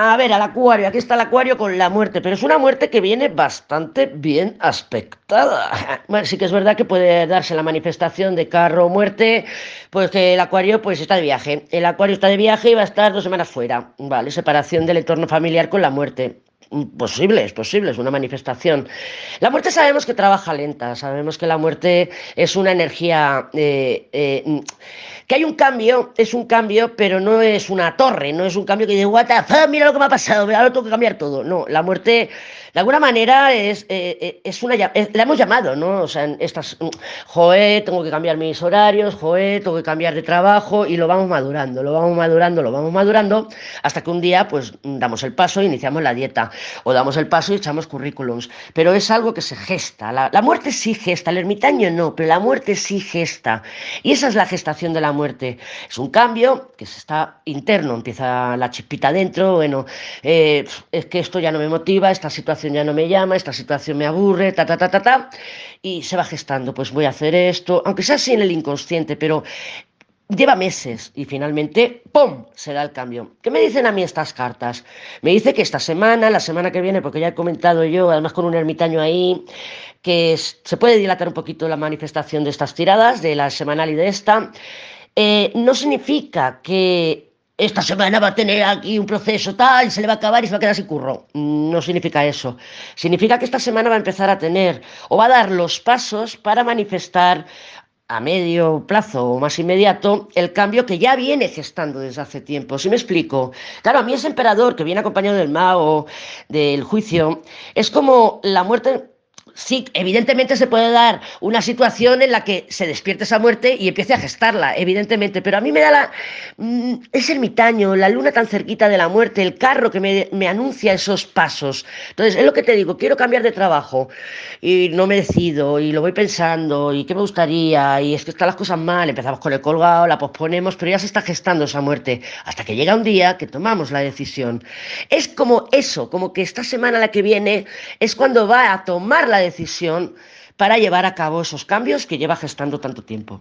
A ver, al acuario, aquí está el acuario con la muerte, pero es una muerte que viene bastante bien aspectada. Bueno, sí que es verdad que puede darse la manifestación de carro o muerte, pues que el acuario pues está de viaje. El acuario está de viaje y va a estar dos semanas fuera, ¿vale? Separación del entorno familiar con la muerte. Posible, es posible, es una manifestación. La muerte sabemos que trabaja lenta, sabemos que la muerte es una energía, eh, eh, que hay un cambio, es un cambio, pero no es una torre, no es un cambio que dice, mira lo que me ha pasado, ahora tengo que cambiar todo. No, la muerte de alguna manera es, eh, es una la hemos llamado, ¿no? O sea, estas, mm, joé, tengo que cambiar mis horarios, joé, tengo que cambiar de trabajo y lo vamos madurando, lo vamos madurando, lo vamos madurando, hasta que un día pues damos el paso e iniciamos la dieta, o damos el paso y echamos currículums, pero es algo que se gesta, la, muerte sí gesta, el ermitaño no, pero la muerte sí gesta, y esa es la gestación de la muerte, es un cambio que se está interno, empieza la chispita dentro, bueno, eh, es que esto ya no me motiva, esta situación ya no me llama, esta situación me aburre, ta, ta, ta, ta, ta, y se va gestando, pues voy a hacer esto, aunque sea así en el inconsciente, pero lleva meses y finalmente, ¡pum!, se da el cambio. ¿Qué me dicen a mí estas cartas? Me dice que esta semana, la semana que viene, porque ya he comentado yo, además con un ermitaño ahí, que se puede dilatar un poquito la manifestación de estas tiradas, de la semanal y de esta, eh, no significa que esta semana va a tener aquí un proceso tal, se le va a acabar y se va a quedar sin curro. No significa eso. Significa que esta semana va a empezar a tener o va a dar los pasos para manifestar a medio plazo o más inmediato el cambio que ya viene gestando desde hace tiempo. Si me explico? Claro, a mí ese emperador que viene acompañado del mago, del juicio, es como la muerte sí, evidentemente se puede dar una situación en la que se despierte esa muerte y empiece a gestarla, evidentemente, pero a mí me da la... Mm, ese ermitaño, la luna tan cerquita de la muerte, el carro que me, me, anuncia esos pasos. Entonces, es lo que te digo, quiero cambiar de trabajo y no me decido y lo voy pensando y qué me gustaría y es que están las cosas mal, empezamos con el colgado, la posponemos, pero ya se está gestando esa muerte hasta que llega un día que tomamos la decisión. Es como eso, como que esta semana la que viene es cuando va a tomar la decisión decisión para llevar a cabo esos cambios que lleva gestando tanto tiempo.